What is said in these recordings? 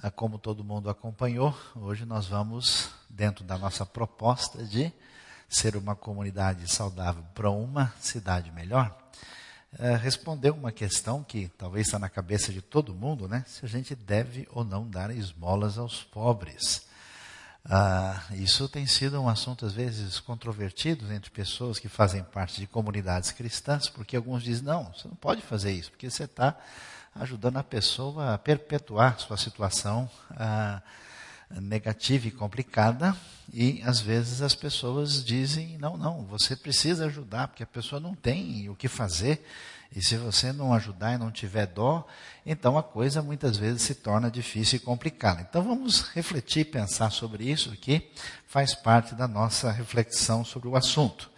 Ah, como todo mundo acompanhou, hoje nós vamos, dentro da nossa proposta de ser uma comunidade saudável para uma cidade melhor, eh, responder uma questão que talvez está na cabeça de todo mundo, né? Se a gente deve ou não dar esmolas aos pobres. Ah, isso tem sido um assunto, às vezes, controvertido entre pessoas que fazem parte de comunidades cristãs, porque alguns dizem, não, você não pode fazer isso, porque você está ajudando a pessoa a perpetuar sua situação ah, negativa e complicada. E às vezes as pessoas dizem: não, não, você precisa ajudar, porque a pessoa não tem o que fazer. E se você não ajudar e não tiver dó, então a coisa muitas vezes se torna difícil e complicada. Então vamos refletir e pensar sobre isso, que faz parte da nossa reflexão sobre o assunto.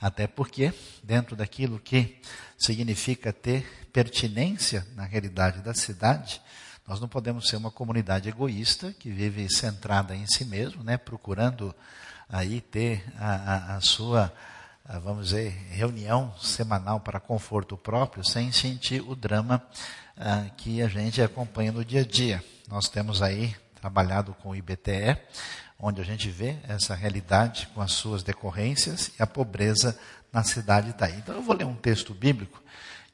Até porque, dentro daquilo que significa ter pertinência na realidade da cidade, nós não podemos ser uma comunidade egoísta que vive centrada em si mesmo, né, procurando aí ter a, a, a sua, vamos dizer, reunião semanal para conforto próprio, sem sentir o drama ah, que a gente acompanha no dia a dia. Nós temos aí trabalhado com o IBTE, onde a gente vê essa realidade com as suas decorrências e a pobreza na cidade está aí. Então eu vou ler um texto bíblico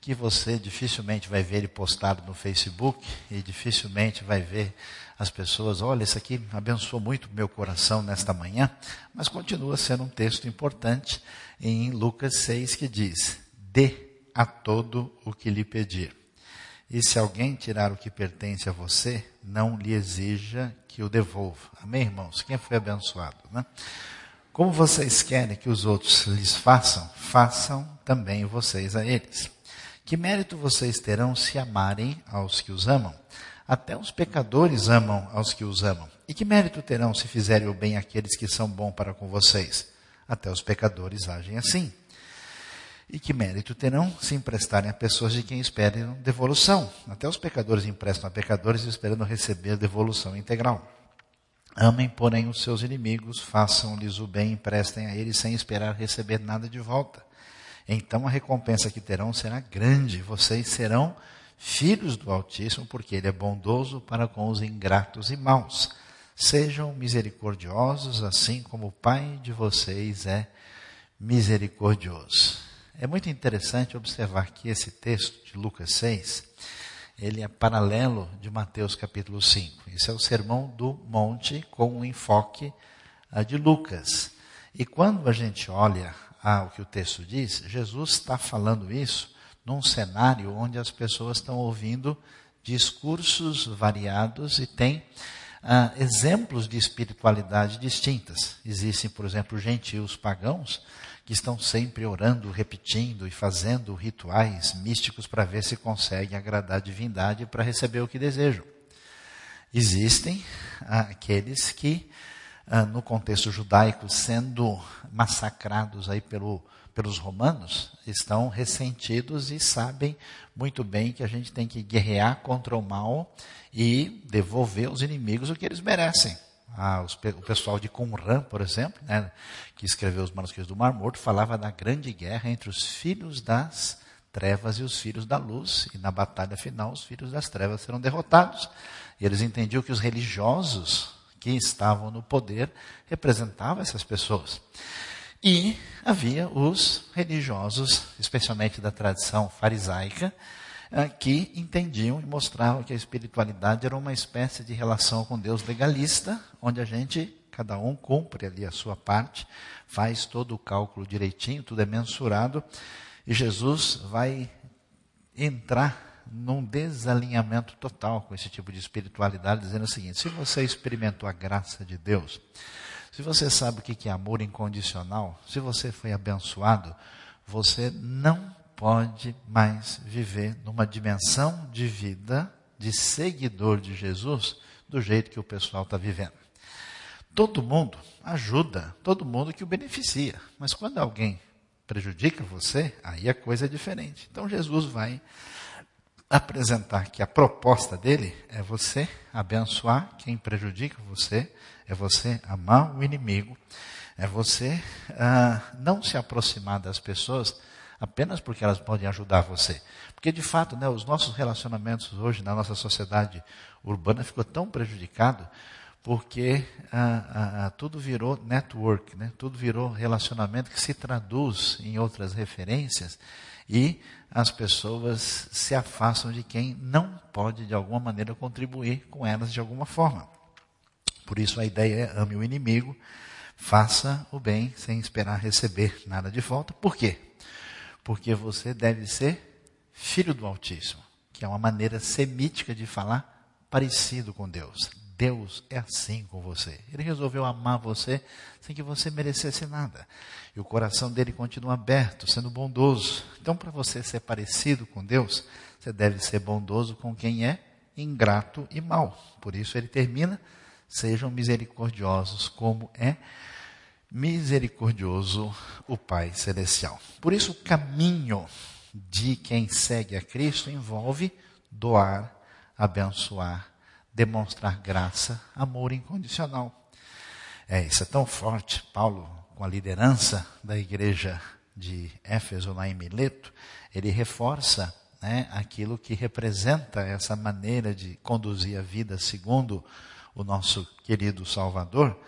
que você dificilmente vai ver ele postado no Facebook e dificilmente vai ver as pessoas, olha, isso aqui abençoou muito meu coração nesta manhã, mas continua sendo um texto importante em Lucas 6 que diz: Dê a todo o que lhe pedir. E se alguém tirar o que pertence a você, não lhe exija que o devolva. Amém, irmãos? Quem foi abençoado, né? Como vocês querem que os outros lhes façam, façam também vocês a eles. Que mérito vocês terão se amarem aos que os amam? Até os pecadores amam aos que os amam. E que mérito terão se fizerem o bem àqueles que são bons para com vocês? Até os pecadores agem assim. E que mérito terão se emprestarem a pessoas de quem esperam devolução? Até os pecadores emprestam a pecadores esperando receber devolução integral. Amem, porém, os seus inimigos, façam-lhes o bem, emprestem a eles sem esperar receber nada de volta. Então a recompensa que terão será grande, vocês serão filhos do Altíssimo, porque Ele é bondoso para com os ingratos e maus. Sejam misericordiosos, assim como o Pai de vocês é misericordioso. É muito interessante observar que esse texto de Lucas 6 ele é paralelo de Mateus capítulo 5. Isso é o sermão do monte com um enfoque de Lucas. E quando a gente olha ah, o que o texto diz, Jesus está falando isso num cenário onde as pessoas estão ouvindo discursos variados e tem ah, exemplos de espiritualidade distintas. Existem, por exemplo, gentios pagãos que estão sempre orando, repetindo e fazendo rituais místicos para ver se conseguem agradar a divindade para receber o que desejam. Existem ah, aqueles que, ah, no contexto judaico, sendo massacrados aí pelo, pelos romanos, estão ressentidos e sabem muito bem que a gente tem que guerrear contra o mal e devolver aos inimigos o que eles merecem. Ah, os, o pessoal de Qumran, por exemplo, né, que escreveu os manuscritos do Mar Morto, falava da grande guerra entre os filhos das trevas e os filhos da luz, e na batalha final os filhos das trevas serão derrotados. E eles entendiam que os religiosos que estavam no poder representavam essas pessoas. E havia os religiosos, especialmente da tradição farisaica, ah, que entendiam e mostravam que a espiritualidade era uma espécie de relação com Deus legalista, onde a gente, cada um cumpre ali a sua parte, faz todo o cálculo direitinho, tudo é mensurado, e Jesus vai entrar num desalinhamento total com esse tipo de espiritualidade, dizendo o seguinte: se você experimentou a graça de Deus, se você sabe o que é amor incondicional, se você foi abençoado, você não pode mais viver numa dimensão de vida de seguidor de Jesus do jeito que o pessoal está vivendo. Todo mundo ajuda, todo mundo que o beneficia, mas quando alguém prejudica você, aí a coisa é diferente. Então Jesus vai apresentar que a proposta dele é você abençoar quem prejudica você, é você amar o inimigo, é você ah, não se aproximar das pessoas apenas porque elas podem ajudar você. Porque, de fato, né, os nossos relacionamentos hoje na nossa sociedade urbana ficou tão prejudicado porque ah, ah, tudo virou network, né? tudo virou relacionamento que se traduz em outras referências e as pessoas se afastam de quem não pode, de alguma maneira, contribuir com elas de alguma forma. Por isso a ideia é ame o inimigo, faça o bem sem esperar receber nada de volta. Por quê? Porque você deve ser filho do Altíssimo, que é uma maneira semítica de falar parecido com Deus. Deus é assim com você. Ele resolveu amar você sem que você merecesse nada. E o coração dele continua aberto, sendo bondoso. Então, para você ser parecido com Deus, você deve ser bondoso com quem é ingrato e mau. Por isso ele termina: sejam misericordiosos como é misericordioso o Pai celestial. Por isso o caminho de quem segue a Cristo envolve doar, abençoar demonstrar graça, amor incondicional. É, isso é tão forte. Paulo, com a liderança da igreja de Éfeso, lá em Mileto, ele reforça né, aquilo que representa essa maneira de conduzir a vida segundo o nosso querido Salvador,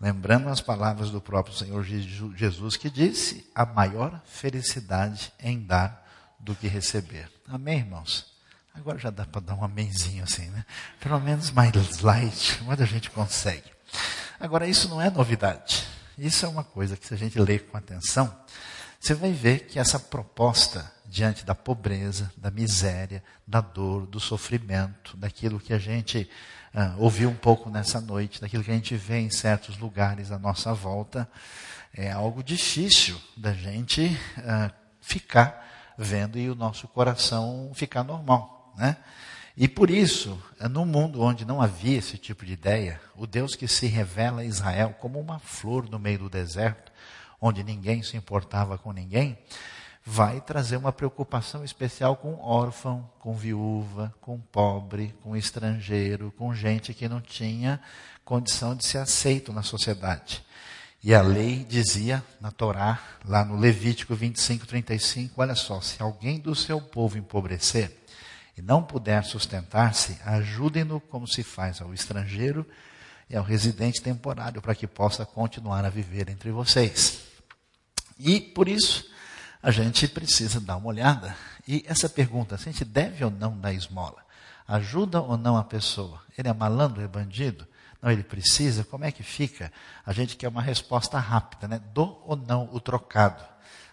lembrando as palavras do próprio Senhor Jesus que disse: a maior felicidade em dar do que receber. Amém, irmãos? Agora já dá para dar um amenzinho assim, né? Pelo menos mais light, mas a gente consegue. Agora, isso não é novidade. Isso é uma coisa que, se a gente ler com atenção, você vai ver que essa proposta diante da pobreza, da miséria, da dor, do sofrimento, daquilo que a gente uh, ouviu um pouco nessa noite, daquilo que a gente vê em certos lugares à nossa volta, é algo difícil da gente uh, ficar vendo e o nosso coração ficar normal. Né? E por isso, num mundo onde não havia esse tipo de ideia, o Deus que se revela a Israel como uma flor no meio do deserto, onde ninguém se importava com ninguém, vai trazer uma preocupação especial com órfão, com viúva, com pobre, com estrangeiro, com gente que não tinha condição de ser aceito na sociedade. E a lei dizia na Torá, lá no Levítico 25, 35, olha só, se alguém do seu povo empobrecer, e não puder sustentar-se, ajudem-no como se faz ao estrangeiro e ao residente temporário, para que possa continuar a viver entre vocês. E por isso, a gente precisa dar uma olhada. E essa pergunta, se a gente deve ou não dar esmola, ajuda ou não a pessoa? Ele é malandro, é bandido? Não, ele precisa? Como é que fica? A gente quer uma resposta rápida, né? Dou ou não o trocado?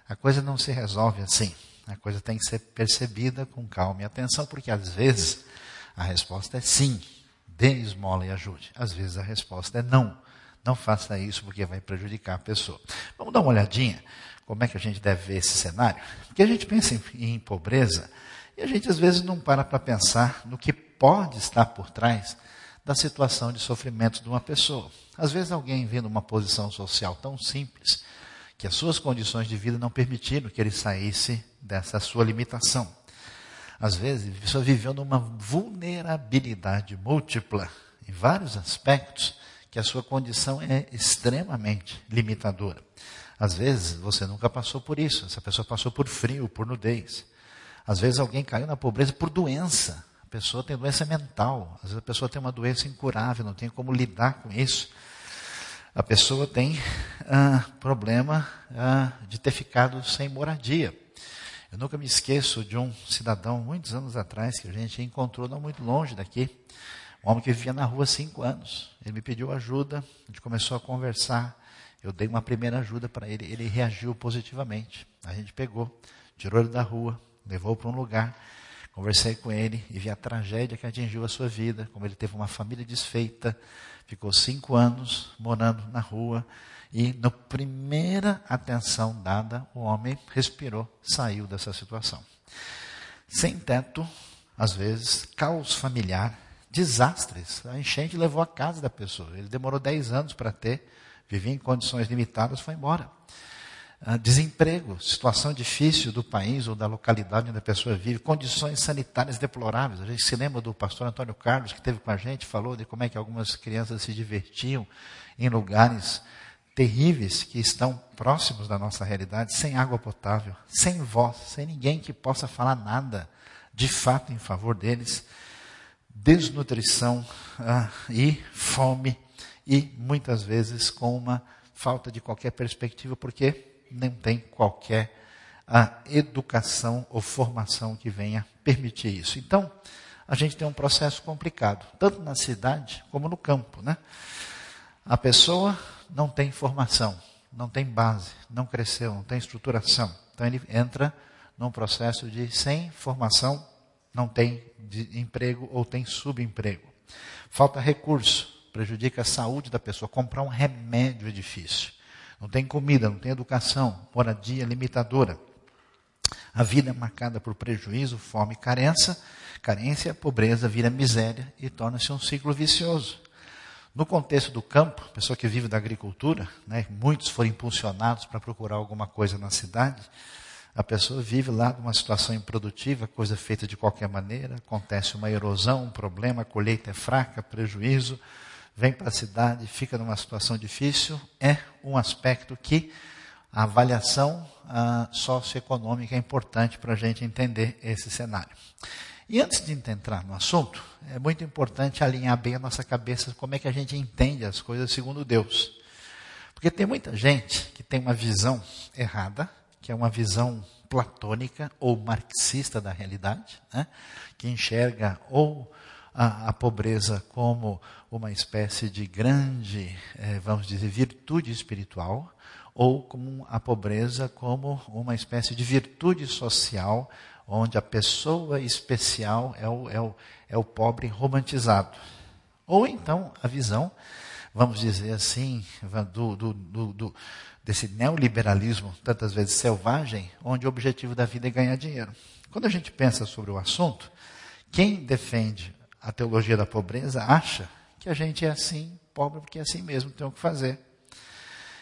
A coisa não se resolve assim. A coisa tem que ser percebida com calma e atenção, porque às vezes a resposta é sim, dê esmola e ajude. Às vezes a resposta é não. Não faça isso porque vai prejudicar a pessoa. Vamos dar uma olhadinha como é que a gente deve ver esse cenário? Porque a gente pensa em, em pobreza e a gente às vezes não para para pensar no que pode estar por trás da situação de sofrimento de uma pessoa. Às vezes alguém vendo uma posição social tão simples que as suas condições de vida não permitiram que ele saísse dessa sua limitação. Às vezes, a pessoa viveu numa vulnerabilidade múltipla, em vários aspectos, que a sua condição é extremamente limitadora. Às vezes, você nunca passou por isso, essa pessoa passou por frio, por nudez. Às vezes, alguém caiu na pobreza por doença. A pessoa tem doença mental, às vezes, a pessoa tem uma doença incurável, não tem como lidar com isso a pessoa tem ah, problema ah, de ter ficado sem moradia. Eu nunca me esqueço de um cidadão, muitos anos atrás, que a gente encontrou não muito longe daqui, um homem que vivia na rua há cinco anos. Ele me pediu ajuda, a gente começou a conversar, eu dei uma primeira ajuda para ele, ele reagiu positivamente. A gente pegou, tirou ele da rua, levou para um lugar, conversei com ele e vi a tragédia que atingiu a sua vida, como ele teve uma família desfeita, ficou cinco anos morando na rua e, na primeira atenção dada, o homem respirou, saiu dessa situação. Sem teto, às vezes, caos familiar, desastres. A enchente levou a casa da pessoa. Ele demorou dez anos para ter, vivia em condições limitadas, foi embora. Ah, desemprego, situação difícil do país ou da localidade onde a pessoa vive, condições sanitárias deploráveis. A gente se lembra do pastor Antônio Carlos, que esteve com a gente, falou de como é que algumas crianças se divertiam em lugares terríveis que estão próximos da nossa realidade, sem água potável, sem voz, sem ninguém que possa falar nada de fato em favor deles, desnutrição ah, e fome, e muitas vezes com uma falta de qualquer perspectiva, porque não tem qualquer ah, educação ou formação que venha permitir isso. Então, a gente tem um processo complicado, tanto na cidade como no campo. Né? A pessoa não tem formação, não tem base, não cresceu, não tem estruturação. Então ele entra num processo de sem formação, não tem emprego ou tem subemprego. Falta recurso, prejudica a saúde da pessoa. Comprar um remédio é difícil. Não tem comida, não tem educação, moradia limitadora. A vida é marcada por prejuízo, fome e carência. Carência, pobreza vira miséria e torna-se um ciclo vicioso. No contexto do campo, pessoa que vive da agricultura, né, muitos foram impulsionados para procurar alguma coisa na cidade. A pessoa vive lá numa situação improdutiva, coisa feita de qualquer maneira, acontece uma erosão, um problema, a colheita é fraca, prejuízo, vem para a cidade, fica numa situação difícil, é um aspecto que a avaliação ah, socioeconômica é importante para a gente entender esse cenário. E antes de entrar no assunto, é muito importante alinhar bem a nossa cabeça como é que a gente entende as coisas segundo Deus. Porque tem muita gente que tem uma visão errada, que é uma visão platônica ou marxista da realidade, né? que enxerga ou a, a, pobreza como uma espécie de grande, eh, vamos dizer, virtude espiritual, ou como a pobreza como uma espécie de virtude social onde a pessoa especial é o, é o, é o pobre romantizado. Ou então a visão, vamos dizer assim, do, do, do, do, desse neoliberalismo, tantas vezes selvagem, onde o objetivo da vida é ganhar dinheiro. Quando a gente pensa sobre o assunto, quem defende a teologia da pobreza acha que a gente é assim, pobre, porque é assim mesmo, tem o que fazer.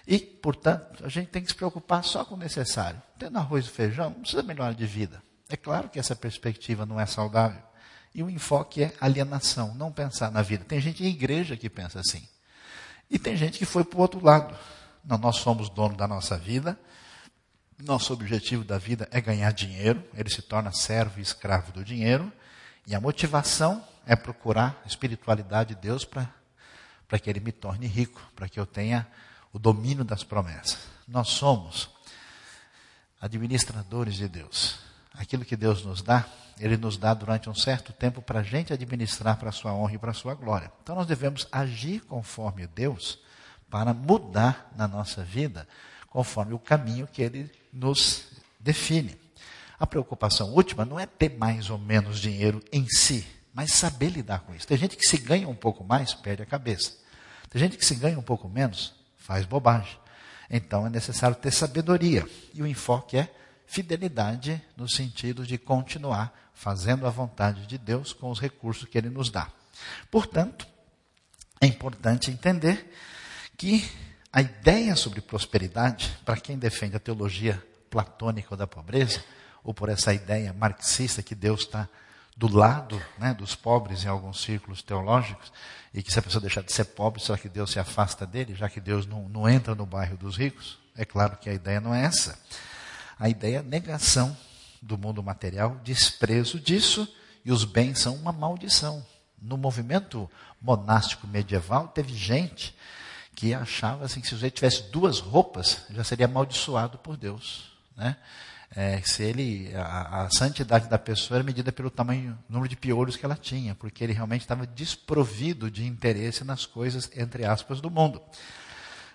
E, portanto, a gente tem que se preocupar só com o necessário. Tendo arroz e feijão, não precisa melhorar de vida. É claro que essa perspectiva não é saudável. E o enfoque é alienação, não pensar na vida. Tem gente em igreja que pensa assim. E tem gente que foi para o outro lado. Não, nós somos dono da nossa vida. Nosso objetivo da vida é ganhar dinheiro. Ele se torna servo e escravo do dinheiro. E a motivação é procurar a espiritualidade de Deus para que ele me torne rico, para que eu tenha o domínio das promessas. Nós somos administradores de Deus aquilo que Deus nos dá, Ele nos dá durante um certo tempo para a gente administrar para a sua honra e para a sua glória. Então nós devemos agir conforme Deus para mudar na nossa vida conforme o caminho que Ele nos define. A preocupação última não é ter mais ou menos dinheiro em si, mas saber lidar com isso. Tem gente que se ganha um pouco mais, perde a cabeça. Tem gente que se ganha um pouco menos, faz bobagem. Então é necessário ter sabedoria. E o enfoque é fidelidade no sentido de continuar fazendo a vontade de Deus com os recursos que Ele nos dá. Portanto, é importante entender que a ideia sobre prosperidade, para quem defende a teologia platônica da pobreza, ou por essa ideia marxista que Deus está do lado né, dos pobres em alguns círculos teológicos, e que se a pessoa deixar de ser pobre, será que Deus se afasta dele, já que Deus não, não entra no bairro dos ricos? É claro que a ideia não é essa. A ideia é negação do mundo material, desprezo disso, e os bens são uma maldição. No movimento monástico medieval, teve gente que achava assim, que se o sujeito tivesse duas roupas, já seria amaldiçoado por Deus. Né? É, se ele, a, a, santidade da pessoa era medida pelo tamanho, número de piolhos que ela tinha, porque ele realmente estava desprovido de interesse nas coisas, entre aspas, do mundo.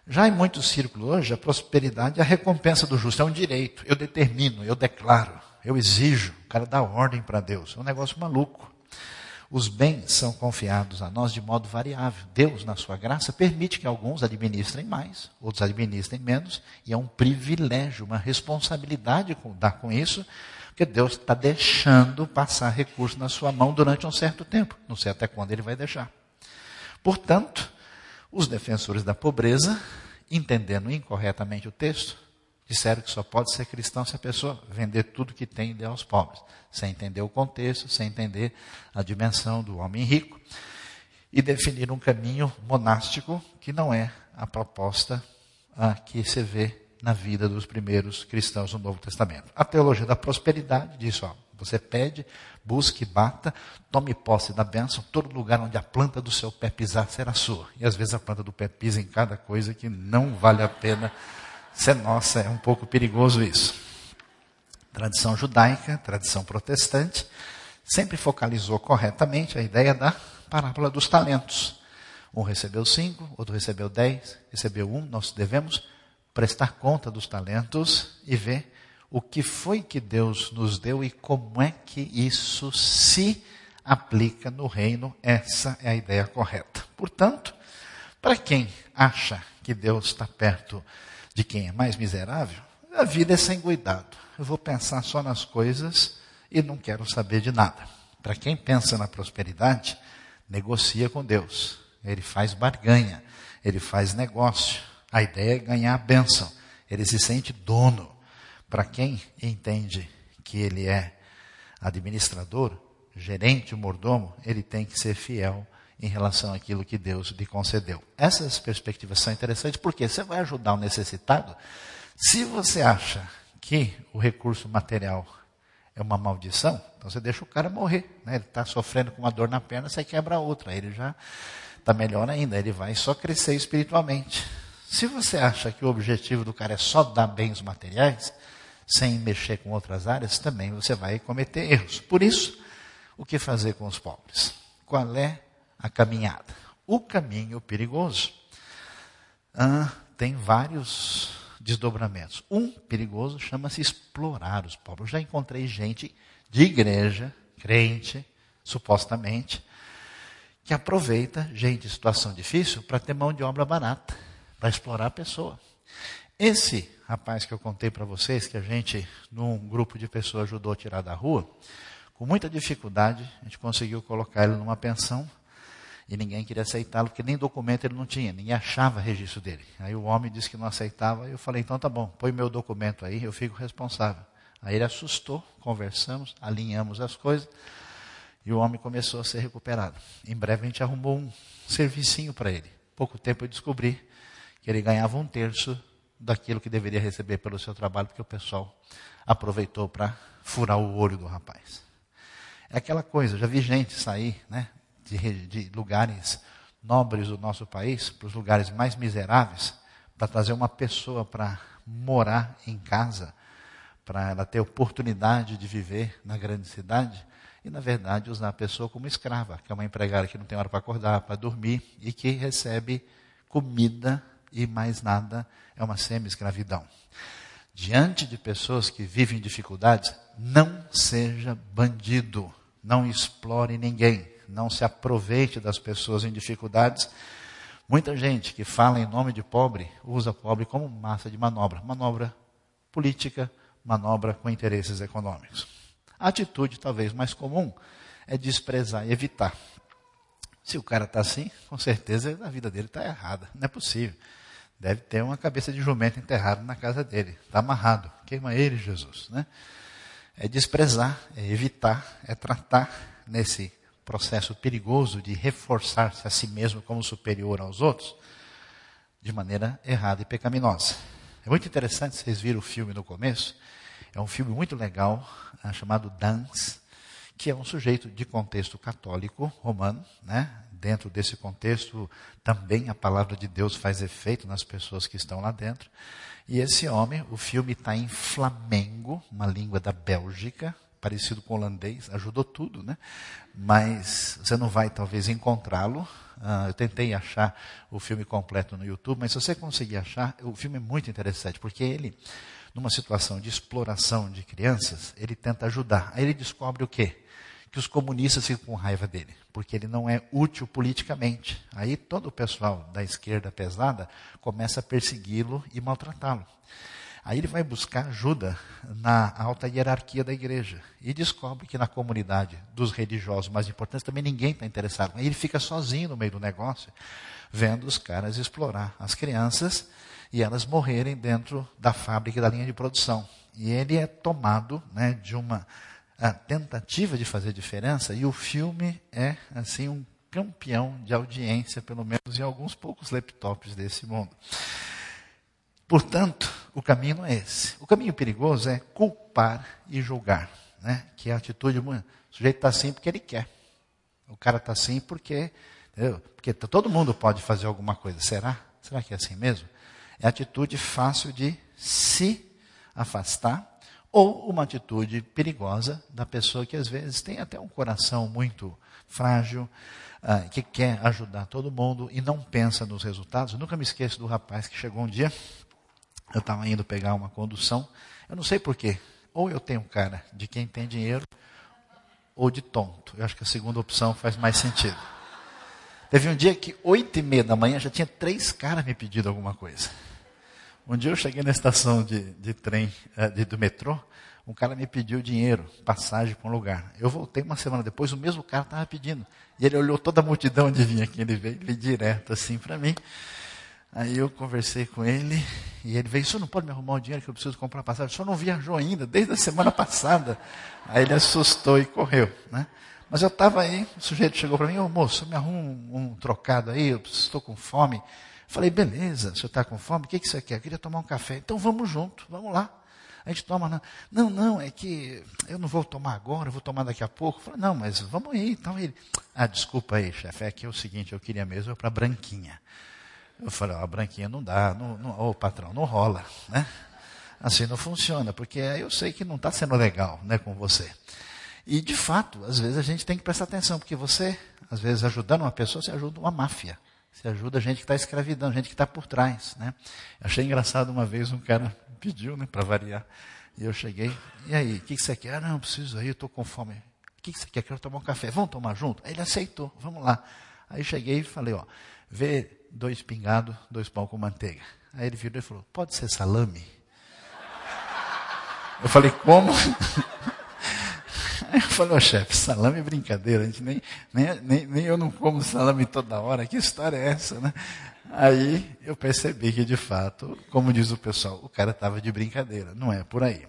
Já em muitos círculos hoje, a prosperidade é a recompensa do justo, é um direito. Eu determino, eu declaro, eu exijo. O cara dá ordem para Deus. É um negócio maluco. Os bens são confiados a nós de modo variável. Deus, na sua graça, permite que alguns administrem mais, outros administrem menos, e é um privilégio, uma responsabilidade dar com isso, porque Deus está deixando passar recurso na sua mão durante um certo tempo. Não sei até quando ele vai deixar. Portanto, os defensores da pobreza, entendendo incorretamente o texto, disseram que só pode ser cristão se a pessoa vender tudo que tem e der aos pobres, sem entender o contexto, sem entender a dimensão do homem rico, e definir um caminho monástico que não é a proposta que se vê na vida dos primeiros cristãos no Novo Testamento. A teologia da prosperidade diz, ó, você pede, busque, bata, tome posse da bênção, todo lugar onde a planta do seu pé pisar será sua. E às vezes a planta do pé pisa em cada coisa que não vale a pena ser nossa, é um pouco perigoso isso. Tradição judaica, tradição protestante, sempre focalizou corretamente a ideia da parábola dos talentos. Um recebeu cinco, outro recebeu dez, recebeu um, nós devemos prestar conta dos talentos e ver o que foi que Deus nos deu e como é que isso se aplica no reino. Essa é a ideia correta. Portanto, para quem acha que Deus está perto de quem é mais miserável, a vida é sem cuidado. Eu vou pensar só nas coisas e não quero saber de nada. Para quem pensa na prosperidade, negocia com Deus. Ele faz barganha, ele faz negócio. A ideia é ganhar a bênção. Ele se sente dono. Para quem entende que ele é administrador, gerente, mordomo, ele tem que ser fiel em relação àquilo que Deus lhe concedeu. Essas perspectivas são interessantes porque você vai ajudar o necessitado. Se você acha que o recurso material é uma maldição, então você deixa o cara morrer. Né? Ele está sofrendo com uma dor na perna, você quebra outra. Ele já está melhor ainda, ele vai só crescer espiritualmente. Se você acha que o objetivo do cara é só dar bens materiais, sem mexer com outras áreas, também você vai cometer erros. Por isso, o que fazer com os pobres? Qual é a caminhada? O caminho perigoso ah, tem vários desdobramentos. Um perigoso chama-se explorar os pobres. Eu já encontrei gente de igreja, crente, supostamente, que aproveita gente em situação difícil para ter mão de obra barata, para explorar a pessoa. Esse rapaz que eu contei para vocês, que a gente, num grupo de pessoas, ajudou a tirar da rua, com muita dificuldade, a gente conseguiu colocar ele numa pensão e ninguém queria aceitá-lo, porque nem documento ele não tinha, ninguém achava registro dele. Aí o homem disse que não aceitava, e eu falei, então tá bom, põe meu documento aí, eu fico responsável. Aí ele assustou, conversamos, alinhamos as coisas, e o homem começou a ser recuperado. Em breve a gente arrumou um servicinho para ele. Pouco tempo eu descobri que ele ganhava um terço daquilo que deveria receber pelo seu trabalho, porque o pessoal aproveitou para furar o olho do rapaz. É aquela coisa, já vi gente sair né, de, de lugares nobres do nosso país para os lugares mais miseráveis para trazer uma pessoa para morar em casa, para ela ter oportunidade de viver na grande cidade e, na verdade, usar a pessoa como escrava, que é uma empregada que não tem hora para acordar, para dormir e que recebe comida e mais nada é uma semi-escravidão. Diante de pessoas que vivem dificuldades, não seja bandido, não explore ninguém, não se aproveite das pessoas em dificuldades. Muita gente que fala em nome de pobre usa pobre como massa de manobra, manobra política, manobra com interesses econômicos. A atitude talvez mais comum é desprezar e evitar. Se o cara está assim, com certeza a vida dele está errada. Não é possível. Deve ter uma cabeça de jumento enterrada na casa dele. Está amarrado. Queima ele, Jesus. Né? É desprezar, é evitar, é tratar nesse processo perigoso de reforçar-se a si mesmo como superior aos outros de maneira errada e pecaminosa. É muito interessante, vocês viram o filme no começo. É um filme muito legal, é, chamado Dance, que é um sujeito de contexto católico romano, né? Dentro desse contexto, também a palavra de Deus faz efeito nas pessoas que estão lá dentro. E esse homem, o filme está em Flamengo, uma língua da Bélgica, parecido com holandês, ajudou tudo, né? Mas você não vai talvez encontrá-lo. Uh, eu tentei achar o filme completo no YouTube, mas se você conseguir achar, o filme é muito interessante, porque ele, numa situação de exploração de crianças, ele tenta ajudar. Aí ele descobre o quê? Que os comunistas ficam com raiva dele, porque ele não é útil politicamente. Aí todo o pessoal da esquerda pesada começa a persegui-lo e maltratá-lo. Aí ele vai buscar ajuda na alta hierarquia da igreja e descobre que na comunidade dos religiosos mais importantes também ninguém está interessado. Aí ele fica sozinho no meio do negócio, vendo os caras explorar as crianças e elas morrerem dentro da fábrica da linha de produção. E ele é tomado né, de uma a tentativa de fazer diferença e o filme é assim um campeão de audiência, pelo menos em alguns poucos laptops desse mundo. Portanto, o caminho não é esse. O caminho perigoso é culpar e julgar, né? que é a atitude. O sujeito está assim porque ele quer. O cara está assim porque. Entendeu? Porque todo mundo pode fazer alguma coisa. Será? Será que é assim mesmo? É a atitude fácil de se afastar ou uma atitude perigosa da pessoa que às vezes tem até um coração muito frágil, uh, que quer ajudar todo mundo e não pensa nos resultados. Eu nunca me esqueço do rapaz que chegou um dia, eu estava indo pegar uma condução, eu não sei porquê, ou eu tenho cara de quem tem dinheiro, ou de tonto. Eu acho que a segunda opção faz mais sentido. Teve um dia que, oito e meia da manhã, já tinha três caras me pedindo alguma coisa. Um dia eu cheguei na estação de, de trem, eh, de, do metrô, um cara me pediu dinheiro, passagem para um lugar. Eu voltei uma semana depois, o mesmo cara estava pedindo. E ele olhou toda a multidão de vinha aqui, ele veio ele direto assim para mim. Aí eu conversei com ele e ele veio, senhor não pode me arrumar o dinheiro que eu preciso comprar passagem? Senhor não viajou ainda, desde a semana passada. Aí ele assustou e correu. Né? Mas eu estava aí, o sujeito chegou para mim, ô moço, me arruma um, um trocado aí, eu estou com fome. Falei, beleza, o senhor está com fome? O que, que você quer? Eu queria tomar um café. Então vamos junto, vamos lá. A gente toma. Não, não, é que eu não vou tomar agora, eu vou tomar daqui a pouco. falei, não, mas vamos aí. Então ele, ah, desculpa aí, chefe, é que é o seguinte, eu queria mesmo para Branquinha. Eu falei, ó, oh, Branquinha não dá, não, não, oh, patrão, não rola, né? Assim não funciona, porque eu sei que não está sendo legal né, com você. E, de fato, às vezes a gente tem que prestar atenção, porque você, às vezes, ajudando uma pessoa, você ajuda uma máfia. Você ajuda a gente que está escravidão, gente que está por trás. Né? Achei engraçado uma vez um cara pediu, né, para variar. E eu cheguei, e aí, o que, que, você quer? Ah, não, preciso aí, eu estou com fome. O que, que, você quer? Quero tomar um café. Vamos tomar junto? Aí ele aceitou, vamos lá. Aí cheguei e falei, ó, vê dois pingados, dois pão com manteiga. Aí ele virou e falou, pode ser salame? Eu falei, como? Eu falei, ô chefe, salame é brincadeira, a gente nem, nem, nem, nem eu não como salame toda hora, que história é essa, né? Aí eu percebi que, de fato, como diz o pessoal, o cara estava de brincadeira, não é por aí.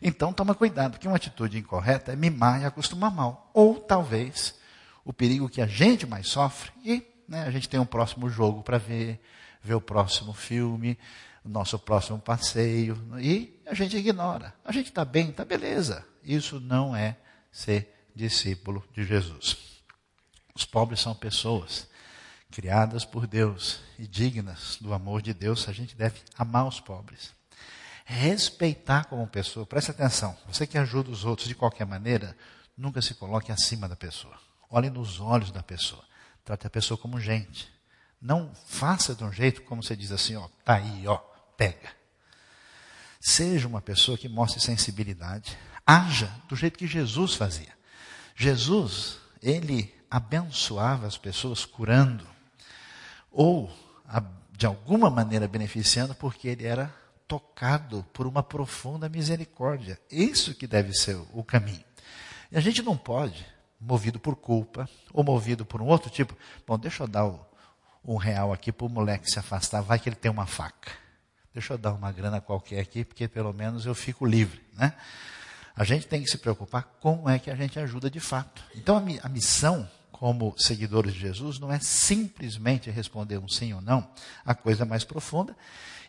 Então toma cuidado, porque uma atitude incorreta é mimar e acostumar mal. Ou talvez o perigo que a gente mais sofre, e né, a gente tem um próximo jogo para ver, ver o próximo filme, o nosso próximo passeio, e a gente ignora. A gente está bem, está beleza. Isso não é ser discípulo de Jesus. Os pobres são pessoas criadas por Deus e dignas do amor de Deus. A gente deve amar os pobres. Respeitar como pessoa. Preste atenção. Você que ajuda os outros de qualquer maneira, nunca se coloque acima da pessoa. Olhe nos olhos da pessoa. Trate a pessoa como gente. Não faça de um jeito como você diz assim, ó, tá aí, ó, pega. Seja uma pessoa que mostre sensibilidade, haja do jeito que Jesus fazia. Jesus, ele abençoava as pessoas curando, ou de alguma maneira beneficiando, porque ele era tocado por uma profunda misericórdia. Isso que deve ser o caminho. E a gente não pode, movido por culpa, ou movido por um outro tipo, bom, deixa eu dar um real aqui para o moleque se afastar, vai que ele tem uma faca. Deixa eu dar uma grana qualquer aqui, porque pelo menos eu fico livre, né? A gente tem que se preocupar como é que a gente ajuda de fato. Então, a, missão como seguidores de Jesus não é simplesmente responder um sim ou não, a coisa mais profunda.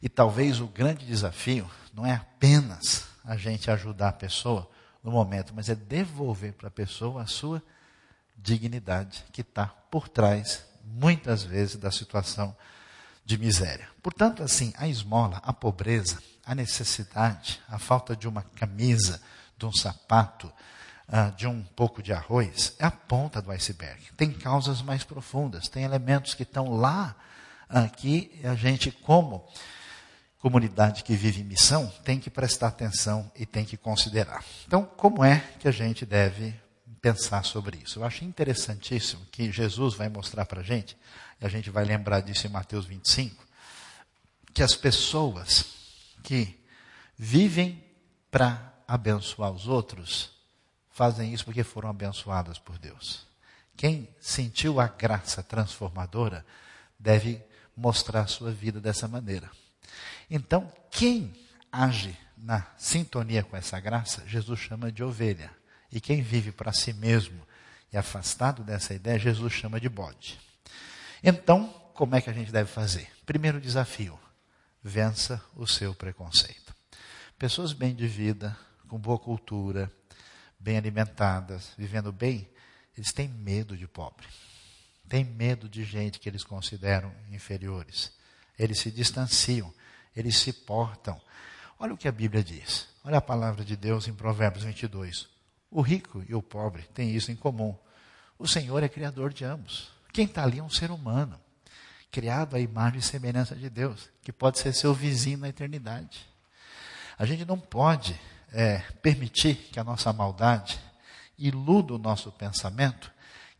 E talvez o grande desafio não é apenas a gente ajudar a pessoa no momento, mas é devolver para a pessoa a sua dignidade que está por trás, muitas vezes, da situação de miséria. Portanto, assim, a esmola, a pobreza, a necessidade, a falta de uma camisa, de um sapato, uh, de um pouco de arroz, é a ponta do iceberg. Tem causas mais profundas, tem elementos que estão lá, uh, que a gente, como comunidade que vive em missão, tem que prestar atenção e tem que considerar. Então, como é que a gente deve pensar sobre isso? Eu acho interessantíssimo que Jesus vai mostrar para a gente, e a gente vai lembrar disso em Mateus 25, que as pessoas que vivem para abençoar os outros, fazem isso porque foram abençoadas por Deus. Quem sentiu a graça transformadora deve mostrar a sua vida dessa maneira. Então, quem age na sintonia com essa graça, Jesus chama de ovelha. E quem vive para si mesmo e afastado dessa ideia, Jesus chama de bode. Então, como é que a gente deve fazer? Primeiro desafio: vença o seu preconceito. Pessoas bem de vida, com boa cultura, bem alimentadas, vivendo bem, eles têm medo de pobre. Têm medo de gente que eles consideram inferiores. Eles se distanciam, eles se portam. Olha o que a Bíblia diz. Olha a palavra de Deus em Provérbios 22. O rico e o pobre têm isso em comum. O Senhor é criador de ambos. Quem está ali é um ser humano, criado à imagem e semelhança de Deus, que pode ser seu vizinho na eternidade. A gente não pode é, permitir que a nossa maldade iluda o nosso pensamento,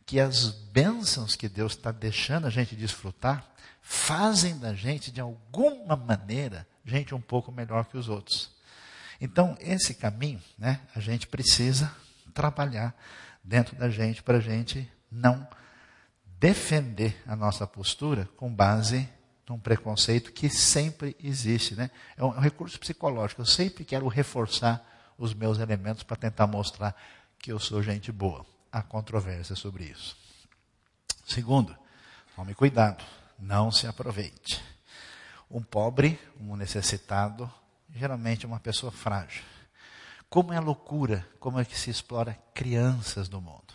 que as bênçãos que Deus está deixando a gente desfrutar fazem da gente, de alguma maneira, gente um pouco melhor que os outros. Então, esse caminho, né, a gente precisa trabalhar dentro da gente para a gente não defender a nossa postura com base num preconceito que sempre existe. Né? É um, é um recurso psicológico. Eu sempre quero reforçar os meus elementos para tentar mostrar que eu sou gente boa. Há controvérsia sobre isso. Segundo, tome cuidado, não se aproveite. Um pobre, um necessitado, geralmente é uma pessoa frágil. Como é loucura, como é que se explora crianças no mundo.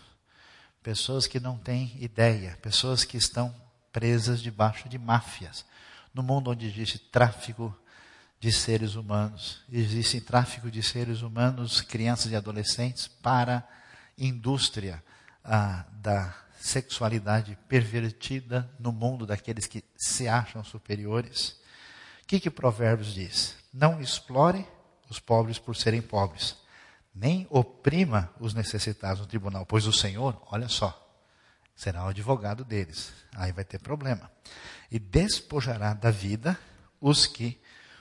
Pessoas que não têm ideia, pessoas que estão presas debaixo de máfias. No mundo onde existe tráfico de seres humanos, existe tráfico de seres humanos, crianças e adolescentes, para indústria ah, da sexualidade pervertida no mundo daqueles que se acham superiores. O que, que Provérbios diz? Não explore os pobres por serem pobres, nem oprima os necessitados no tribunal, pois o Senhor, olha só, será o advogado deles. Aí vai ter problema. E despojará da vida os que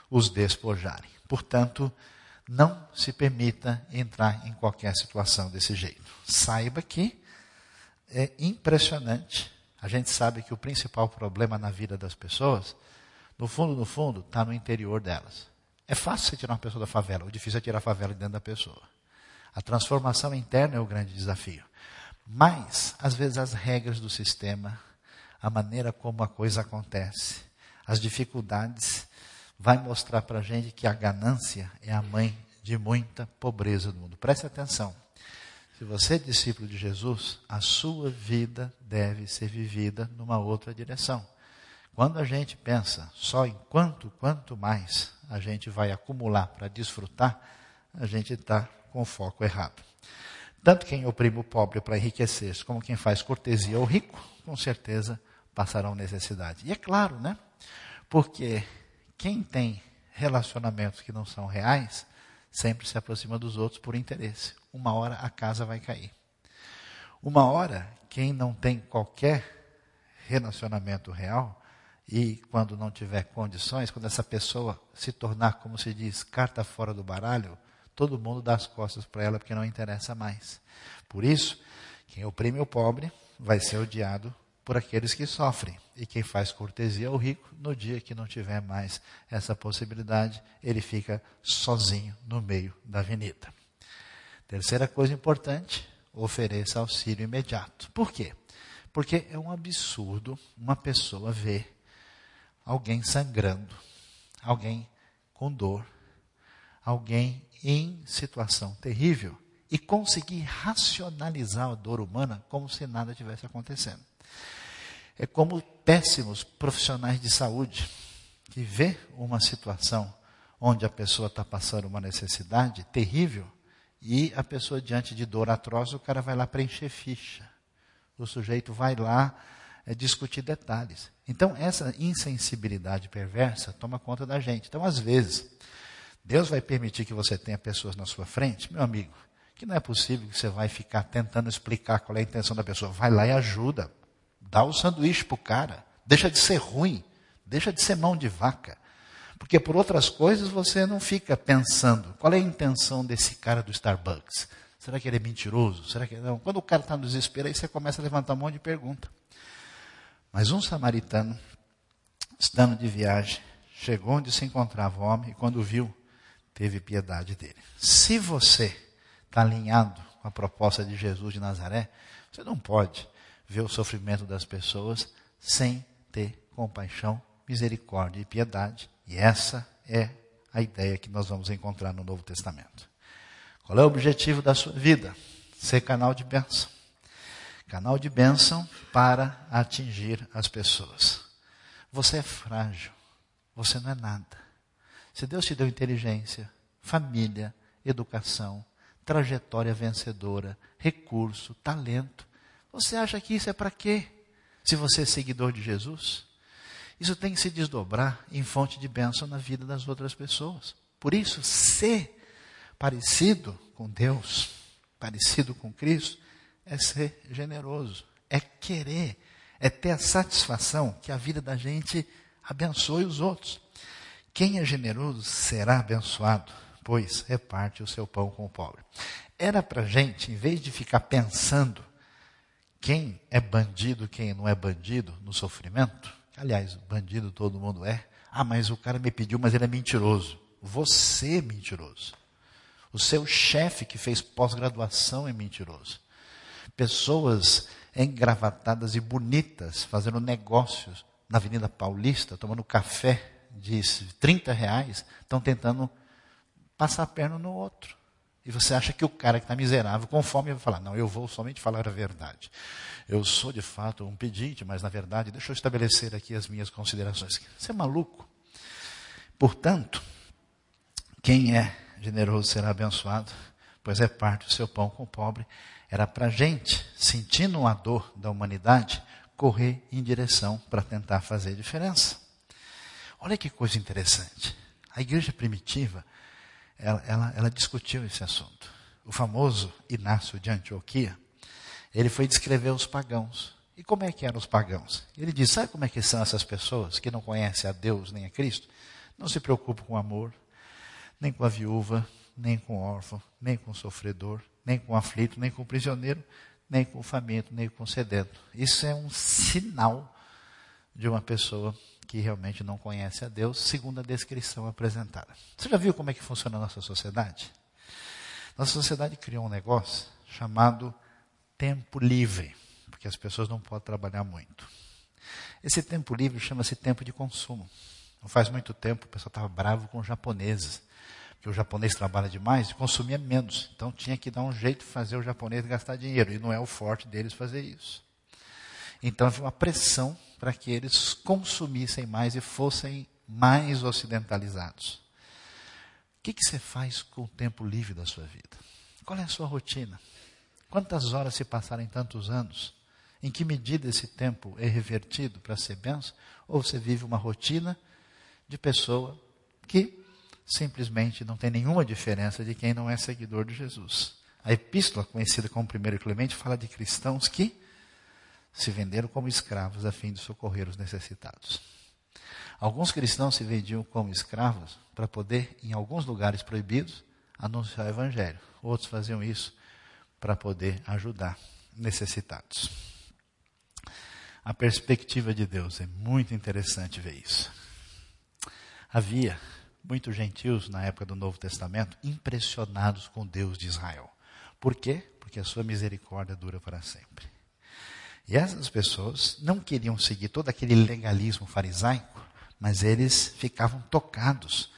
os despojarem. Portanto, não se permita entrar em qualquer situação desse jeito. Saiba que é impressionante. A gente sabe que o principal problema na vida das pessoas, no fundo, no fundo, está no interior delas. É fácil você tirar uma pessoa da favela, o difícil é tirar a favela de dentro da pessoa. A transformação interna é o grande desafio. Mas, às vezes, as regras do sistema, a maneira como a coisa acontece, as dificuldades, vai mostrar para a gente que a ganância é a mãe de muita pobreza no mundo. Preste atenção. Se você é discípulo de Jesus, a sua vida deve ser vivida numa outra direção. Quando a gente pensa só em quanto, quanto mais a gente vai acumular para desfrutar, a gente está com o foco errado. Tanto quem oprime o pobre para enriquecer, como quem faz cortesia ao rico, com certeza passarão necessidade. E é claro, né? Porque quem tem relacionamentos que não são reais, sempre se aproxima dos outros por interesse. Uma hora a casa vai cair. Uma hora, quem não tem qualquer relacionamento real, e quando não tiver condições, quando essa pessoa se tornar, como se diz, carta fora do baralho, todo mundo dá as costas para ela porque não interessa mais. Por isso, quem oprime o pobre vai ser odiado por aqueles que sofrem. E quem faz cortesia ao rico, no dia que não tiver mais essa possibilidade, ele fica sozinho no meio da avenida. Terceira coisa importante, ofereça auxílio imediato. Por quê? Porque é um absurdo uma pessoa ver alguém sangrando, alguém com dor, alguém em situação terrível e conseguir racionalizar a dor humana como se nada tivesse acontecendo. É como péssimos profissionais de saúde que vê uma situação onde a pessoa está passando uma necessidade terrível e a pessoa diante de dor atroz, o cara vai lá preencher ficha. O sujeito vai lá é, discutir detalhes. Então, essa insensibilidade perversa toma conta da gente. Então, às vezes, Deus vai permitir que você tenha pessoas na sua frente, meu amigo, que não é possível que você vai ficar tentando explicar qual é a intenção da pessoa. Vai lá e ajuda. Dá o sanduíche para o cara. Deixa de ser ruim. Deixa de ser mão de vaca. Porque por outras coisas você não fica pensando qual é a intenção desse cara do Starbucks. Será que ele é mentiroso? Será que não? Quando o cara está no desespero, aí você começa a levantar um monte de pergunta. Mas um samaritano, estando de viagem, chegou onde se encontrava o homem e quando viu, teve piedade dele. Se você está alinhado com a proposta de Jesus de Nazaré, você não pode ver o sofrimento das pessoas sem ter compaixão, misericórdia e piedade. E essa é a ideia que nós vamos encontrar no Novo Testamento. Qual é o objetivo da sua vida? Ser canal de bênção. Canal de bênção para atingir as pessoas. Você é frágil. Você não é nada. Se Deus te deu inteligência, família, educação, trajetória vencedora, recurso, talento, você acha que isso é para quê? Se você é seguidor de Jesus? Isso tem que se desdobrar em fonte de bênção na vida das outras pessoas. Por isso, ser parecido com Deus, parecido com Cristo, é ser generoso, é querer, é ter a satisfação que a vida da gente abençoe os outros. Quem é generoso será abençoado, pois reparte o seu pão com o pobre. Era para gente, em vez de ficar pensando quem é bandido, quem não é bandido no sofrimento, aliás, bandido todo mundo é. Ah, mas o cara me pediu, mas ele é mentiroso. Você é mentiroso. O seu chefe que fez pós-graduação é mentiroso. Pessoas engravatadas e bonitas fazendo negócios na Avenida Paulista, tomando café de 30 reais, estão tentando passar a perna no outro. E você acha que o cara que está miserável, conforme vai falar, não, eu vou somente falar a verdade. Eu sou de fato um pedinte, mas na verdade, deixa eu estabelecer aqui as minhas considerações. Você é maluco? Portanto, quem é generoso será abençoado, pois é parte do seu pão com o pobre. Era para a gente, sentindo a dor da humanidade, correr em direção para tentar fazer diferença. Olha que coisa interessante. A igreja primitiva, ela, ela, ela discutiu esse assunto. O famoso Inácio de Antioquia, ele foi descrever os pagãos. E como é que eram os pagãos? Ele diz: sabe como é que são essas pessoas que não conhecem a Deus nem a Cristo? Não se preocupam com o amor, nem com a viúva, nem com o órfão, nem com o sofredor, nem com o aflito, nem com o prisioneiro, nem com o faminto, nem com o sedento. Isso é um sinal de uma pessoa que realmente não conhece a Deus, segundo a descrição apresentada. Você já viu como é que funciona a nossa sociedade? Nossa sociedade criou um negócio chamado tempo livre, porque as pessoas não podem trabalhar muito. Esse tempo livre chama-se tempo de consumo. Não faz muito tempo o pessoal estava bravo com os japoneses, porque o japonês trabalha demais e consumia menos. Então tinha que dar um jeito de fazer o japonês gastar dinheiro, e não é o forte deles fazer isso. Então havia uma pressão para que eles consumissem mais e fossem mais ocidentalizados. O que, que você faz com o tempo livre da sua vida? Qual é a sua rotina? Quantas horas se passaram em tantos anos? Em que medida esse tempo é revertido para ser benção? Ou você vive uma rotina de pessoa que simplesmente não tem nenhuma diferença de quem não é seguidor de Jesus? A epístola, conhecida como 1 Clemente, fala de cristãos que se venderam como escravos a fim de socorrer os necessitados. Alguns cristãos se vendiam como escravos para poder, em alguns lugares proibidos, anunciar o evangelho. Outros faziam isso para poder ajudar necessitados. A perspectiva de Deus é muito interessante ver isso. Havia muitos gentios na época do Novo Testamento impressionados com Deus de Israel. Por quê? Porque a sua misericórdia dura para sempre. E essas pessoas não queriam seguir todo aquele legalismo farisaico, mas eles ficavam tocados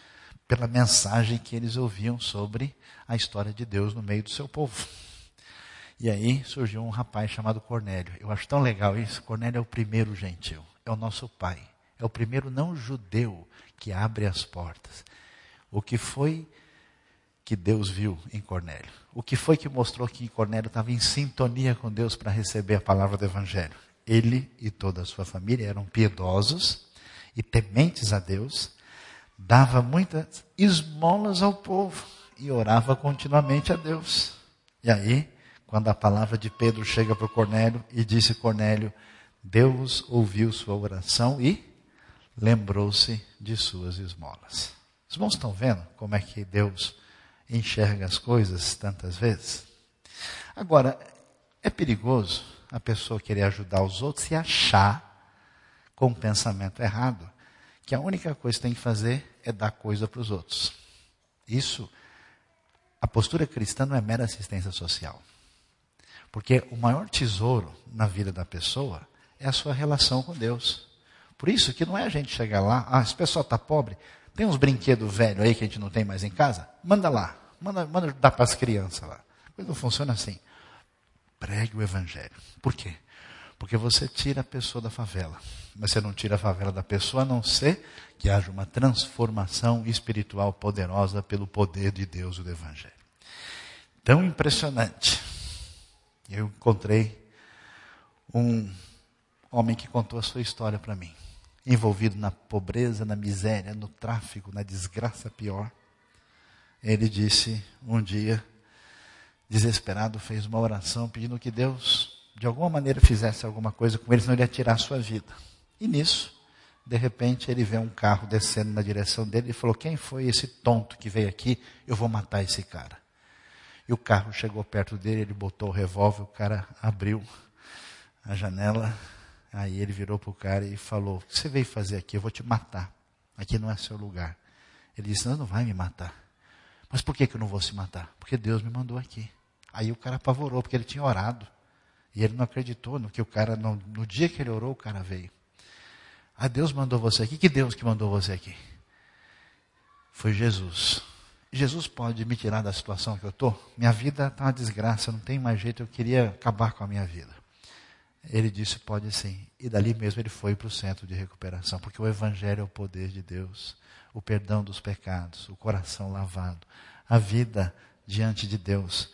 pela mensagem que eles ouviam sobre a história de Deus no meio do seu povo. E aí surgiu um rapaz chamado Cornélio. Eu acho tão legal isso. Cornélio é o primeiro gentil, é o nosso pai, é o primeiro não judeu que abre as portas. O que foi que Deus viu em Cornélio? O que foi que mostrou que Cornélio estava em sintonia com Deus para receber a palavra do Evangelho? Ele e toda a sua família eram piedosos e tementes a Deus, dava muitas esmolas ao povo e orava continuamente a Deus. E aí, quando a palavra de Pedro chega para Cornélio e disse Cornélio, Deus ouviu sua oração e lembrou-se de suas esmolas. Os irmãos estão vendo como é que Deus enxerga as coisas tantas vezes. Agora, é perigoso a pessoa querer ajudar os outros e achar, com um pensamento errado, que a única coisa que tem que fazer é dar coisa para os outros. Isso, a postura cristã não é mera assistência social. Porque o maior tesouro na vida da pessoa é a sua relação com Deus. Por isso que não é a gente chegar lá, ah, esse pessoal está pobre, tem uns brinquedos velhos aí que a gente não tem mais em casa, manda lá, manda, manda dar para as crianças lá. Coisa não funciona assim. Pregue o evangelho. Por quê? Porque você tira a pessoa da favela, mas você não tira a favela da pessoa a não ser que haja uma transformação espiritual poderosa pelo poder de Deus e do Evangelho. Tão impressionante. Eu encontrei um homem que contou a sua história para mim, envolvido na pobreza, na miséria, no tráfico, na desgraça pior. Ele disse um dia, desesperado, fez uma oração pedindo que Deus de alguma maneira fizesse alguma coisa com ele, senão ele ia tirar a sua vida. E nisso, de repente, ele vê um carro descendo na direção dele e falou: Quem foi esse tonto que veio aqui? Eu vou matar esse cara. E o carro chegou perto dele, ele botou o revólver, o cara abriu a janela. Aí ele virou para o cara e falou: O que você veio fazer aqui? Eu vou te matar. Aqui não é seu lugar. Ele disse: Não, não vai me matar. Mas por que, que eu não vou se matar? Porque Deus me mandou aqui. Aí o cara apavorou, porque ele tinha orado. E ele não acreditou no que o cara, no, no dia que ele orou, o cara veio. Ah, Deus mandou você aqui. Que Deus que mandou você aqui? Foi Jesus. Jesus pode me tirar da situação que eu estou? Minha vida está uma desgraça, não tem mais jeito, eu queria acabar com a minha vida. Ele disse: pode sim. E dali mesmo ele foi para o centro de recuperação, porque o Evangelho é o poder de Deus, o perdão dos pecados, o coração lavado, a vida diante de Deus.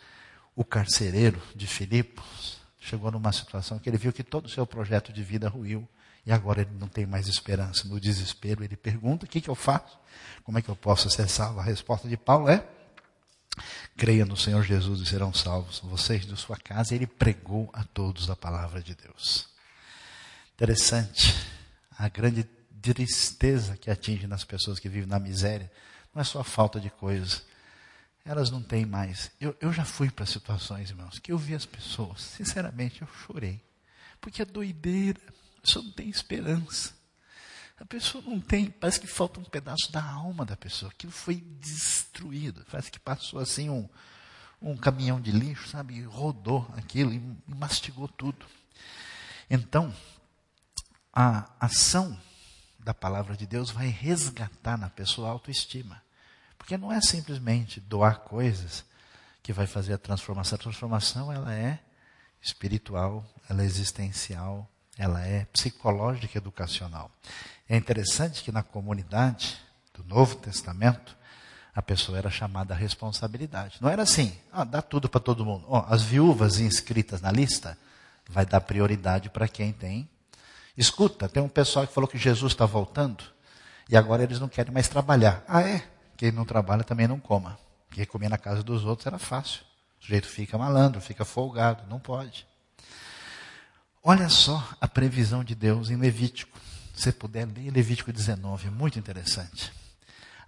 O carcereiro de Filipos, chegou numa situação que ele viu que todo o seu projeto de vida ruiu e agora ele não tem mais esperança. No desespero, ele pergunta: o que, que eu faço? Como é que eu posso ser salvo? A resposta de Paulo é: creia no Senhor Jesus e serão salvos vocês de sua casa. Ele pregou a todos a palavra de Deus. Interessante, a grande tristeza que atinge nas pessoas que vivem na miséria não é só a falta de coisas, elas não têm mais. Eu, eu já fui para situações, irmãos, que eu vi as pessoas, sinceramente, eu chorei. Porque é doideira, pessoa não tem esperança. A pessoa não tem, parece que falta um pedaço da alma da pessoa. Aquilo foi destruído. Parece que passou assim um, um caminhão de lixo, sabe? E rodou aquilo e, mastigou tudo. Então, a ação da palavra de Deus vai resgatar na pessoa a autoestima. Porque não é simplesmente doar coisas que vai fazer a transformação. A transformação ela é espiritual, ela é existencial, ela é psicológica e educacional. É interessante que na comunidade do Novo Testamento, a pessoa era chamada à responsabilidade. Não era assim, ah, dá tudo para todo mundo. Oh, as viúvas inscritas na lista, vai dar prioridade para quem tem. Escuta, tem um pessoal que falou que Jesus está voltando e agora eles não querem mais trabalhar. Ah, é? Quem não trabalha também não coma. Porque comer na casa dos outros era fácil. O sujeito fica malandro, fica folgado, não pode. Olha só a previsão de Deus em Levítico. Se puder ler Levítico 19, é muito interessante.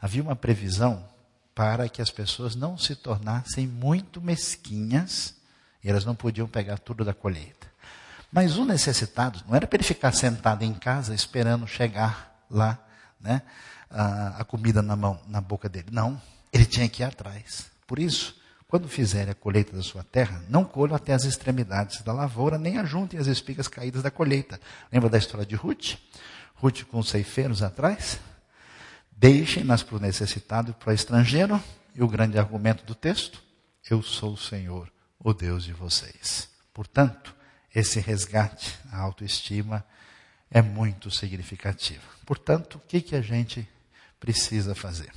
Havia uma previsão para que as pessoas não se tornassem muito mesquinhas e elas não podiam pegar tudo da colheita. Mas o necessitado não era para ele ficar sentado em casa esperando chegar lá, né? a, a comida na mão, na boca dele. Não, ele tinha que ir atrás. Por isso, quando fizerem a colheita da sua terra, não colham até as extremidades da lavoura, nem ajuntem as espigas caídas da colheita. Lembra da história de Ruth? Ruth com os ceifeiros atrás? Deixem-nas para o necessitado e para o estrangeiro. E o grande argumento do texto? Eu sou o Senhor, o Deus de vocês. Portanto, esse resgate, a autoestima, é muito significativo. Portanto, o que, que a gente precisa fazer.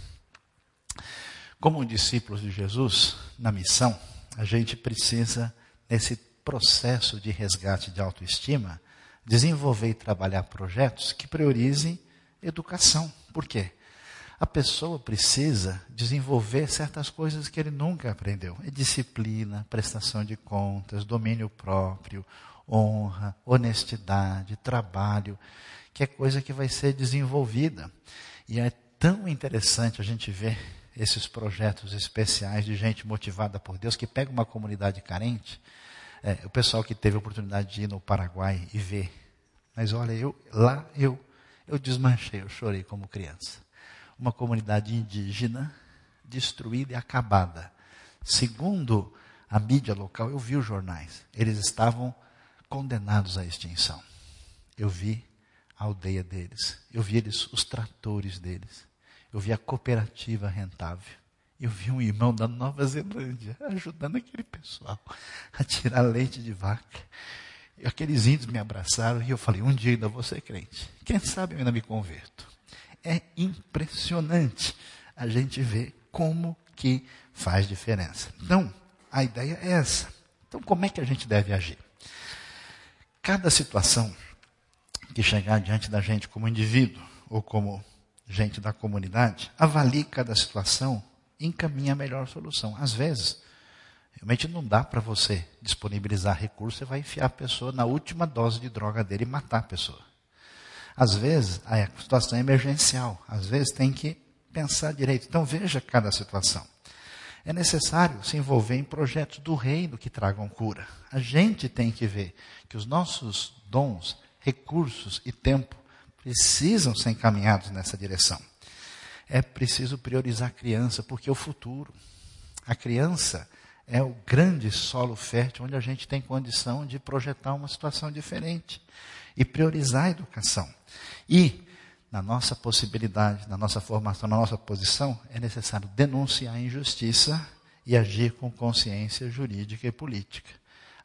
Como discípulos de Jesus, na missão, a gente precisa, nesse processo de resgate de autoestima, desenvolver e trabalhar projetos que priorizem educação. Por quê? A pessoa precisa desenvolver certas coisas que ele nunca aprendeu. É disciplina, prestação de contas, domínio próprio, honra, honestidade, trabalho, que é coisa que vai ser desenvolvida. E é tão interessante a gente ver esses projetos especiais de gente motivada por Deus que pega uma comunidade carente. É, o pessoal que teve a oportunidade de ir no Paraguai e ver. Mas olha, eu lá eu eu desmanchei, eu chorei como criança. Uma comunidade indígena destruída e acabada. Segundo a mídia local, eu vi os jornais. Eles estavam condenados à extinção. Eu vi a aldeia deles. Eu vi eles, os tratores deles. Eu vi a cooperativa rentável. Eu vi um irmão da Nova Zelândia ajudando aquele pessoal a tirar leite de vaca. E aqueles índios me abraçaram e eu falei: um dia ainda vou ser crente. Quem sabe eu ainda me converto. É impressionante a gente ver como que faz diferença. Então, a ideia é essa. Então, como é que a gente deve agir? Cada situação que chegar diante da gente como indivíduo ou como gente da comunidade, avalie cada situação e encaminhe a melhor solução. Às vezes, realmente não dá para você disponibilizar recursos, você vai enfiar a pessoa na última dose de droga dele e matar a pessoa. Às vezes, a situação é emergencial. Às vezes, tem que pensar direito. Então, veja cada situação. É necessário se envolver em projetos do reino que tragam cura. A gente tem que ver que os nossos dons, recursos e tempo precisam ser encaminhados nessa direção. É preciso priorizar a criança, porque é o futuro. A criança é o grande solo fértil onde a gente tem condição de projetar uma situação diferente e priorizar a educação. E, na nossa possibilidade, na nossa formação, na nossa posição, é necessário denunciar a injustiça e agir com consciência jurídica e política.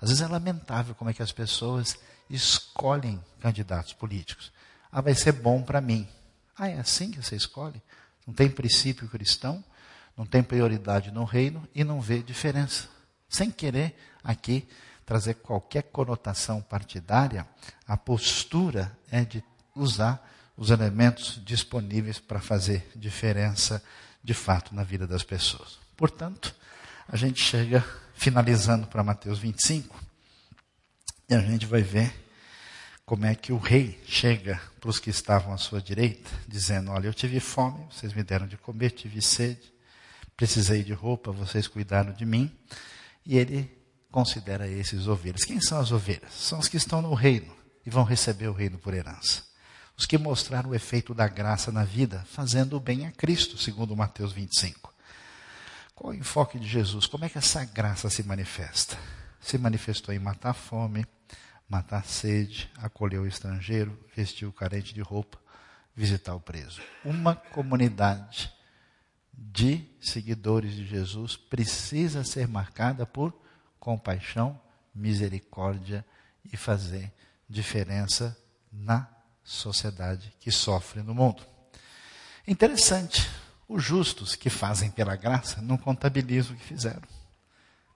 Às vezes é lamentável como é que as pessoas escolhem candidatos políticos. Ah, vai ser bom para mim. Ah, é assim que você escolhe? Não tem princípio cristão, não tem prioridade no reino e não vê diferença. Sem querer aqui trazer qualquer conotação partidária, a postura é de usar os elementos disponíveis para fazer diferença de fato na vida das pessoas. Portanto, a gente chega finalizando para Mateus 25 e a gente vai ver como é que o rei chega para os que estavam à sua direita, dizendo: Olha, eu tive fome, vocês me deram de comer, tive sede, precisei de roupa, vocês cuidaram de mim. E ele considera esses ovelhas. Quem são as ovelhas? São os que estão no reino e vão receber o reino por herança. Os que mostraram o efeito da graça na vida, fazendo o bem a Cristo, segundo Mateus 25. Qual o enfoque de Jesus? Como é que essa graça se manifesta? Se manifestou em matar a fome, matar sede, acolher o estrangeiro, vestir o carente de roupa, visitar o preso. Uma comunidade de seguidores de Jesus precisa ser marcada por compaixão, misericórdia e fazer diferença na sociedade que sofre no mundo. Interessante, os justos que fazem pela graça não contabilizam o que fizeram.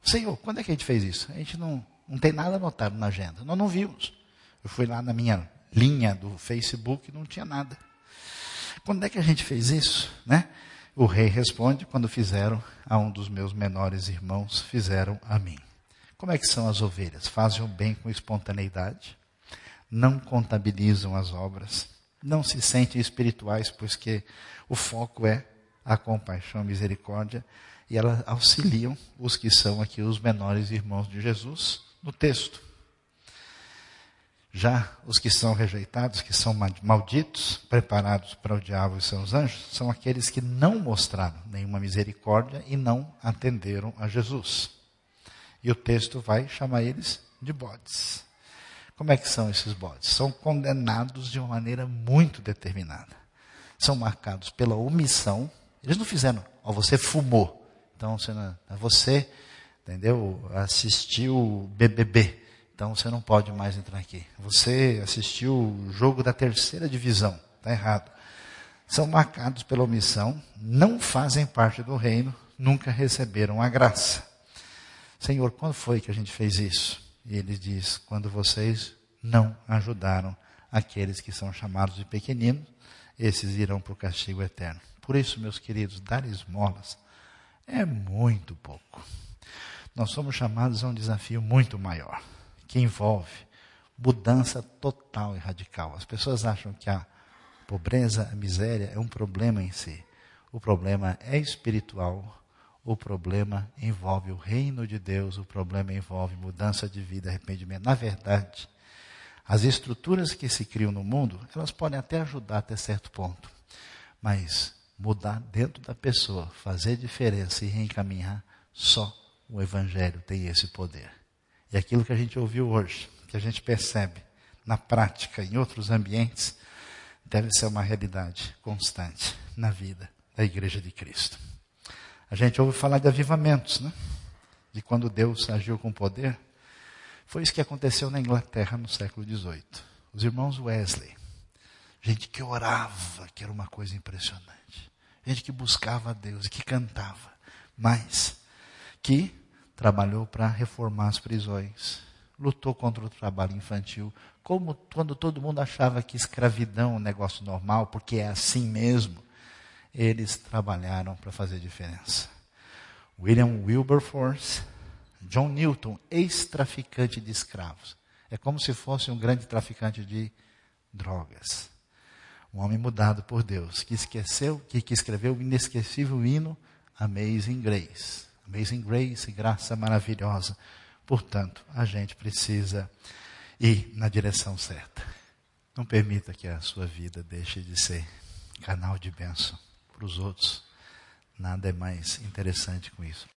Senhor, quando é que a gente fez isso? A gente não não tem nada anotado na agenda. Nós não vimos. Eu fui lá na minha linha do Facebook e não tinha nada. Quando é que a gente fez isso? Né? O rei responde: quando fizeram a um dos meus menores irmãos, fizeram a mim. Como é que são as ovelhas? Fazem o bem com espontaneidade, não contabilizam as obras, não se sentem espirituais, pois que o foco é a compaixão, a misericórdia, e elas auxiliam os que são aqui os menores irmãos de Jesus no texto. Já os que são rejeitados, que são malditos, preparados para o diabo e seus anjos, são aqueles que não mostraram nenhuma misericórdia e não atenderam a Jesus. E o texto vai chamar eles de bodes. Como é que são esses bodes? São condenados de uma maneira muito determinada. São marcados pela omissão. Eles não fizeram, ó, você fumou. Então, você, não, você entendeu? Assistiu BBB, então você não pode mais entrar aqui. Você assistiu o jogo da terceira divisão, está errado. São marcados pela omissão, não fazem parte do reino, nunca receberam a graça. Senhor, quando foi que a gente fez isso? E ele diz: quando vocês não ajudaram aqueles que são chamados de pequeninos, esses irão para o castigo eterno. Por isso, meus queridos, dar esmolas é muito pouco nós somos chamados a um desafio muito maior, que envolve mudança total e radical. As pessoas acham que a pobreza, a miséria é um problema em si. O problema é espiritual, o problema envolve o reino de Deus, o problema envolve mudança de vida, arrependimento. Na verdade, as estruturas que se criam no mundo, elas podem até ajudar até certo ponto, mas mudar dentro da pessoa, fazer diferença e reencaminhar, só o Evangelho tem esse poder. E aquilo que a gente ouviu hoje, que a gente percebe na prática, em outros ambientes, deve ser uma realidade constante na vida da Igreja de Cristo. A gente ouve falar de avivamentos, né? De quando Deus agiu com poder. Foi isso que aconteceu na Inglaterra no século XVIII. Os irmãos Wesley, gente que orava, que era uma coisa impressionante. Gente que buscava a Deus que cantava, mas que trabalhou para reformar as prisões, lutou contra o trabalho infantil, como quando todo mundo achava que escravidão é um negócio normal, porque é assim mesmo, eles trabalharam para fazer diferença. William Wilberforce, John Newton, ex-traficante de escravos. É como se fosse um grande traficante de drogas. Um homem mudado por Deus, que esqueceu, que, que escreveu o inesquecível hino Amazing Grace. Amazing Grace, graça maravilhosa. Portanto, a gente precisa ir na direção certa. Não permita que a sua vida deixe de ser canal de bênção para os outros. Nada é mais interessante com isso.